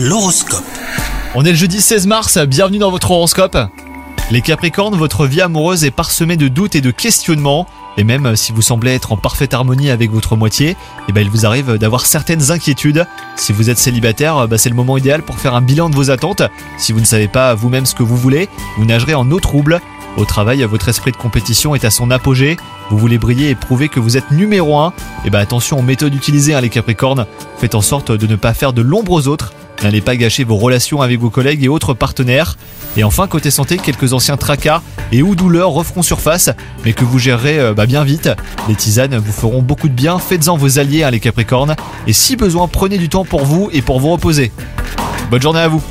L'horoscope. On est le jeudi 16 mars, bienvenue dans votre horoscope. Les Capricornes, votre vie amoureuse est parsemée de doutes et de questionnements. Et même si vous semblez être en parfaite harmonie avec votre moitié, eh ben il vous arrive d'avoir certaines inquiétudes. Si vous êtes célibataire, bah, c'est le moment idéal pour faire un bilan de vos attentes. Si vous ne savez pas vous-même ce que vous voulez, vous nagerez en eau trouble. Au travail, votre esprit de compétition est à son apogée. Vous voulez briller et prouver que vous êtes numéro 1. Et bah attention aux méthodes utilisées, hein, les Capricornes. Faites en sorte de ne pas faire de l'ombre aux autres. N'allez pas gâcher vos relations avec vos collègues et autres partenaires. Et enfin, côté santé, quelques anciens tracas et ou douleurs referont surface, mais que vous gérerez euh, bah, bien vite. Les tisanes vous feront beaucoup de bien, faites-en vos alliés, hein, les Capricornes. Et si besoin, prenez du temps pour vous et pour vous reposer. Bonne journée à vous